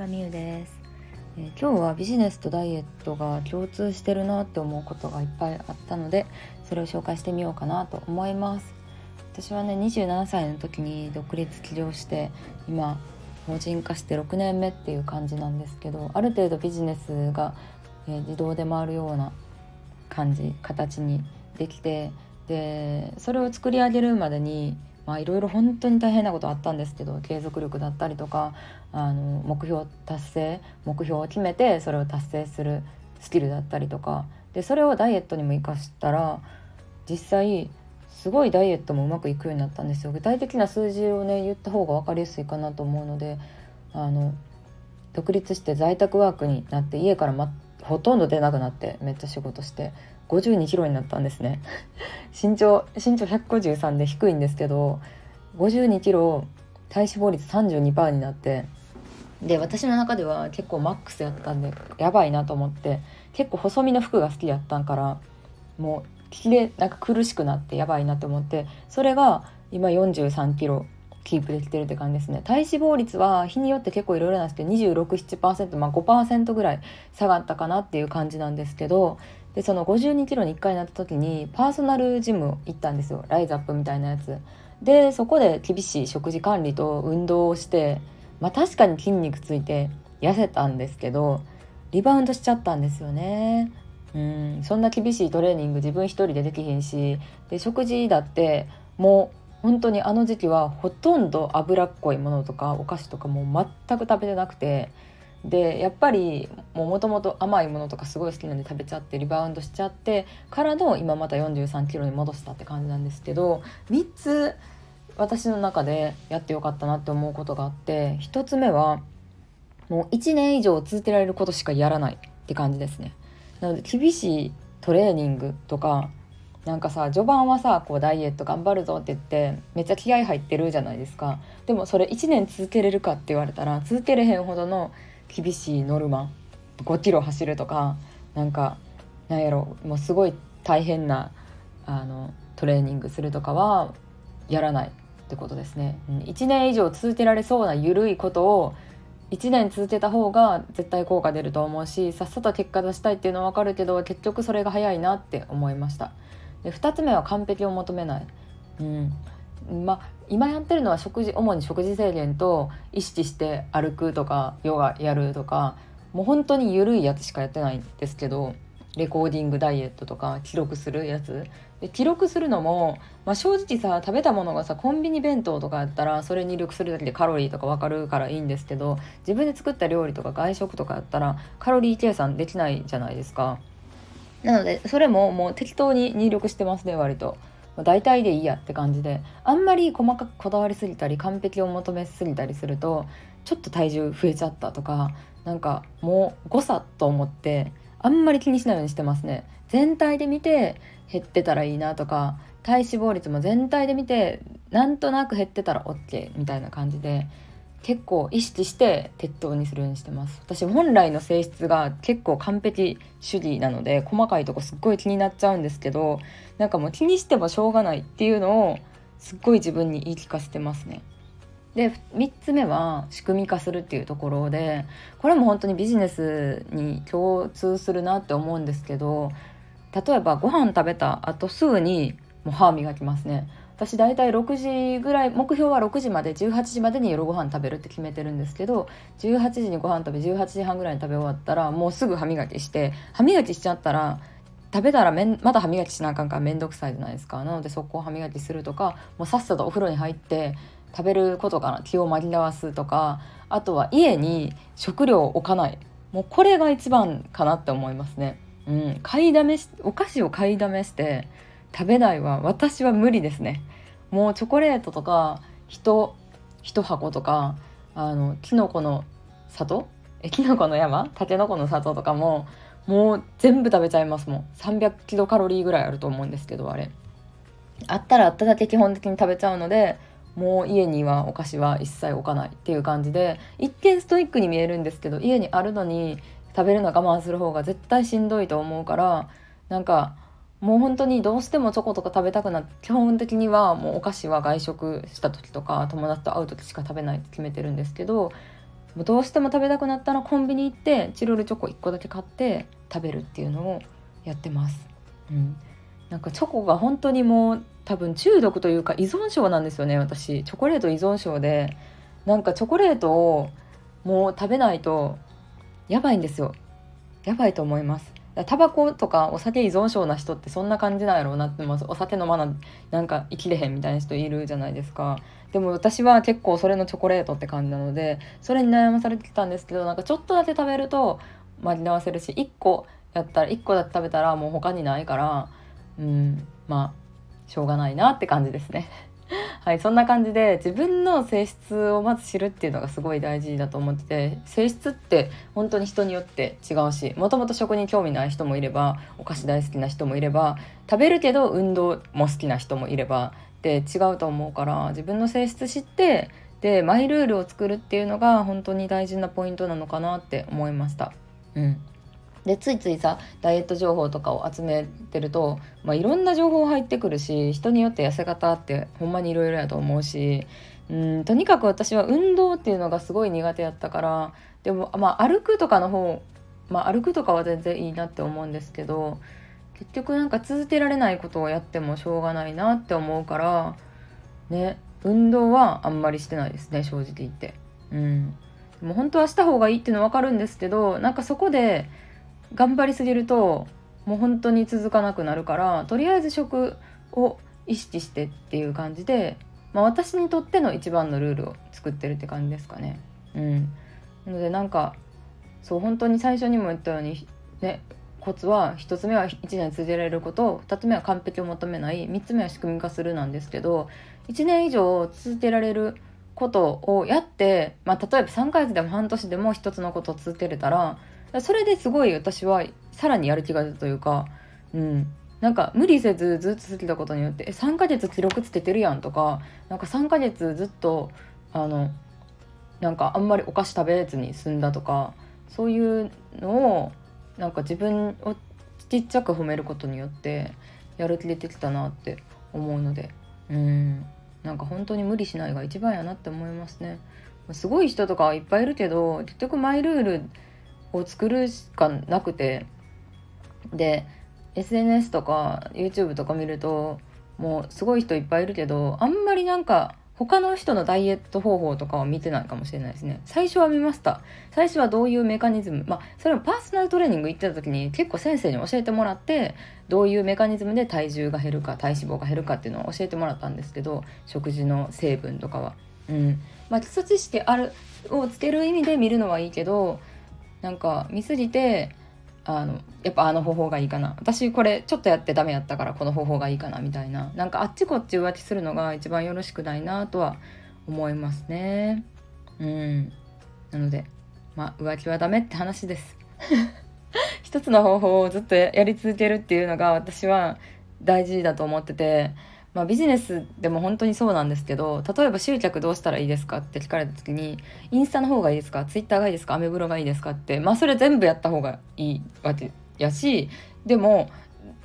場美優です、えー、今日はビジネスとダイエットが共通してるなって思うことがいっぱいあったのでそれを紹介してみようかなと思います。私はね27歳の時に独立起業して今法人化して6年目っていう感じなんですけどある程度ビジネスが、えー、自動で回るような感じ形にできてでそれを作り上げるまでにまあいろいろ本当に大変なことあったんですけど継続力だったりとかあの目標達成目標を決めてそれを達成するスキルだったりとかでそれをダイエットにも生かしたら実際すごいダイエットもうまくいくようになったんですよ。具体的な数字をね言った方が分かりやすいかなと思うのであの独立して在宅ワークになって家から、ま、ほとんど出なくなってめっちゃ仕事して52キロになったんですね。身長身長153で低いんですけど52キロ体脂肪率32%になってで私の中では結構マックスやったんでやばいなと思って結構細身の服が好きやったんからもうきれなんか苦しくなってやばいなと思ってそれが今43キロキープできてるって感じですね。体脂肪率は日によって結構いろいろなんですけど267%まあ5%ぐらい下がったかなっていう感じなんですけどでその52キロに1回なった時にパーソナルジム行ったんですよ。ライズアップみたいなやつ。でそこで厳しい食事管理と運動をしてまあ確かに筋肉ついて痩せたんですけどリバウンドしちゃったんですよね。うん。そんな厳しいトレーニング自分一人でできひんしで食事だってもう本当にあの時期はほとんど脂っこいものとかお菓子とかも全く食べてなくてでやっぱりもともと甘いものとかすごい好きなんで食べちゃってリバウンドしちゃってからの今また4 3キロに戻したって感じなんですけど3つ私の中でやってよかったなって思うことがあって1つ目はもう1年以上続けられることしかやらないって感じですね。なので厳しいトレーニングとかなんかさ序盤はさこうダイエット頑張るぞって言ってめっちゃ気合入ってるじゃないですかでもそれ1年続けれるかって言われたら続けれへんほどの厳しいノルマ5キロ走るとかなんかなんやろもうすごい大変なあのトレーニングするとかはやらないってことですね。1年以上続けられそうな緩いことを1年続けた方が絶対効果出ると思うしさっさと結果出したいっていうのは分かるけど結局それが早いなって思いました。で2つ目は完璧を求めない。うんま、今やってるのは食事主に食事制限と意識して歩くとかヨガやるとかもう本当に緩いやつしかやってないんですけどレコーディングダイエットとか記録するやつで記録するのも、まあ、正直さ食べたものがさコンビニ弁当とかやったらそれ入力するだけでカロリーとか分かるからいいんですけど自分で作った料理とか外食とかやったらカロリー計算できないじゃないですか。なのでそれももう適当に入力してますね割と。大体でいいやって感じであんまり細かくこだわりすぎたり完璧を求めすぎたりするとちょっと体重増えちゃったとかなんかもう誤差と思ってあんまり気にしないようにしてますね。全体で見て減ってたらいいなとか体脂肪率も全体で見てなんとなく減ってたら OK みたいな感じで結構意識して鉄塔にするようにしてます私本来の性質が結構完璧主義なので細かいとこすっごい気になっちゃうんですけどなんかもう気にしてもしょうがないっていうのをすっごい自分に言い聞かせてますね。で3つ目は仕組み化するっていうところでこれも本当にビジネスに共通するなって思うんですけど例えばご飯食べた後すぐにもう歯磨きますね私大体6時ぐらい目標は6時まで18時までに夜ご飯食べるって決めてるんですけど18時にご飯食べ18時半ぐらいに食べ終わったらもうすぐ歯磨きして歯磨きしちゃったら食べたらめんまだ歯磨きしなあかんから面倒くさいじゃないですか。なのでそこを歯磨きするとかもうさっさとお風呂に入って食べることかな気を紛らわすとかあとは家に食料を置かない。もうこれが一番かなって思いますね。うん、買いだめしお菓子を買いだめして食べないは私は無理ですね。もうチョコレートとか一一箱とかあのキノコの里？えキノコの山？タケノコの里とかももう全部食べちゃいますもん。300キロカロリーぐらいあると思うんですけどあれ。あったらあっただけ基本的に食べちゃうのでもう家にはお菓子は一切置かないっていう感じで一見ストイックに見えるんですけど家にあるのに食べるの我慢する方が絶対しんどいと思うからなんかもう本当にどうしてもチョコとか食べたくなって基本的にはもうお菓子は外食した時とか友達と会う時しか食べないって決めてるんですけどもうどうしても食べたくなったらコンビニ行ってチロルチョコ1個だけ買って食べるっていうのをやってます。うん、なんかチョコが本当にもう多分中毒というか依存症なんですよね私。チョコレート依存症でなんかチョコレートをもう食べないとやばいんですよ。やばいと思います。タバコとかお酒依存症な人ってそんな感じなんやろうなってますお酒飲まななんか生きれへんみたいな人いるじゃないですかでも私は結構それのチョコレートって感じなのでそれに悩まされてたんですけどなんかちょっとだけ食べると紛らわせるし1個やったら1個だけ食べたらもう他にないからうんまあしょうがないなって感じですね。はいそんな感じで自分の性質をまず知るっていうのがすごい大事だと思ってて性質って本当に人によって違うしもともと食に興味ない人もいればお菓子大好きな人もいれば食べるけど運動も好きな人もいればって違うと思うから自分の性質知ってでマイルールを作るっていうのが本当に大事なポイントなのかなって思いました。うんでついついさダイエット情報とかを集めてると、まあ、いろんな情報入ってくるし人によって痩せ方ってほんまにいろいろやと思うしうんとにかく私は運動っていうのがすごい苦手やったからでも、まあ、歩くとかの方、まあ、歩くとかは全然いいなって思うんですけど結局なんか続けられないことをやってもしょうがないなって思うからね運動はあんまりしてないですね正直言って。うん、もう本当はした方がいいっていうの分かるんですけどなんかそこで頑張りすぎるともう本当に続かなくなるからとりあえず食を意識してっていう感じで、まあ、私にとっての一番のルールを作ってるって感じですかね。うん、なのでなんかそう本当に最初にも言ったようにねコツは1つ目は1年続けられること2つ目は完璧を求めない3つ目は仕組み化するなんですけど1年以上続けられることをやって、まあ、例えば3ヶ月でも半年でも1つのことを続けれたらそれですごい私はさらにやる気が出たというか、うん、なんか無理せずずっと続けたことによって「え3ヶ月記録つけてるやん」とかなんか3ヶ月ずっとあのなんかあんまりお菓子食べずに済んだとかそういうのをなんか自分をちっちゃく褒めることによってやる気出てきたなって思うのでうんなんか本当に無理しないが一番やなって思いますね。すごい人とかいっぱいいるけど結局マイルールを作るしかなくてで SNS とか YouTube とか見るともうすごい人いっぱいいるけどあんまりなんか他の人のダイエット方法とかは見てないかもしれないですね。最初は見ました。最初はどういうメカニズム、まあ、それもパーソナルトレーニング行ってた時に結構先生に教えてもらって、どういうメカニズムで体重が減るか、体脂肪が減るかっていうのを教えてもらったんですけど、食事の成分とかは。うん。まあ、基礎知識ある、をつける意味で見るのはいいけど、なんか見すぎて、あのやっぱあの方法がいいかな。私これちょっとやってダメやったからこの方法がいいかなみたいな。なんかあっちこっち浮気するのが一番よろしくないなとは思いますね。うん。なのでまあ浮気はダメって話です。一つの方法をずっとやり続けるっていうのが私は大事だと思っててまあ、ビジネスでも本当にそうなんですけど例えば集客どうしたらいいですかって聞かれた時にインスタの方がいいですか？ツイッターがいいですか？アメブロがいいですかってまあそれ全部やった方がいいわけやしでも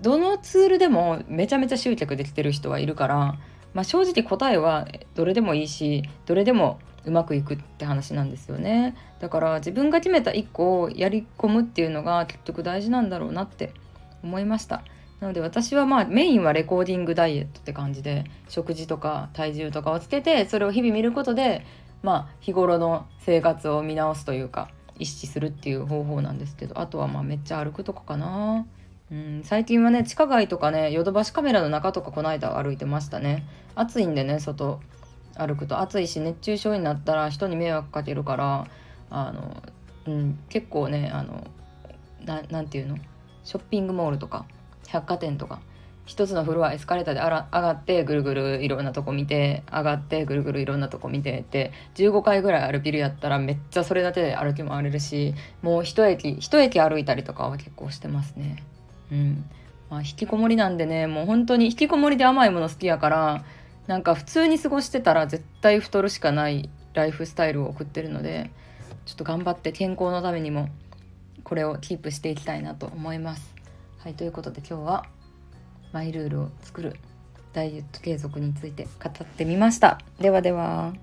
どのツールでもめちゃめちゃ集客できてる人はいるから、まあ、正直答えはどれでもいいしどれでもうまくいくって話なんですよね。だから自分が決めた1個をやり込むっていうのが結局大事なんだろうなって思いました。なので私はまあメインはレコーディングダイエットって感じで食事とか体重とかをつけてそれを日々見ることでまあ日頃の生活を見直すというか意識するっていう方法なんですけどあとはまあめっちゃ歩くとかかな。うん、最近はね地下街とかねヨドバシカメラの中とかこの間歩いてましたね。暑いんでね外歩くと。暑いし熱中症になったら人に迷惑かけるからあの、うん、結構ねあのなんて言うの？ショッピングモールとか百貨店とか。一つのフロアエスカレーターで上がってぐるぐるいろんなとこ見て上がってぐるぐるいろんなとこ見てって15回ぐらい歩けるやったらめっちゃそれだけで歩き回れるしもう一駅一駅歩いたりとかは結構してますね。うん。まあ引きこもりなんでねもう本当に引きこもりで甘いもの好きやからなんか普通に過ごしてたら絶対太るしかないライフスタイルを送ってるのでちょっと頑張って健康のためにもこれをキープしていきたいなと思います。はい、ということで今日はマイルールを作るダイエット継続について語ってみました。ではでは。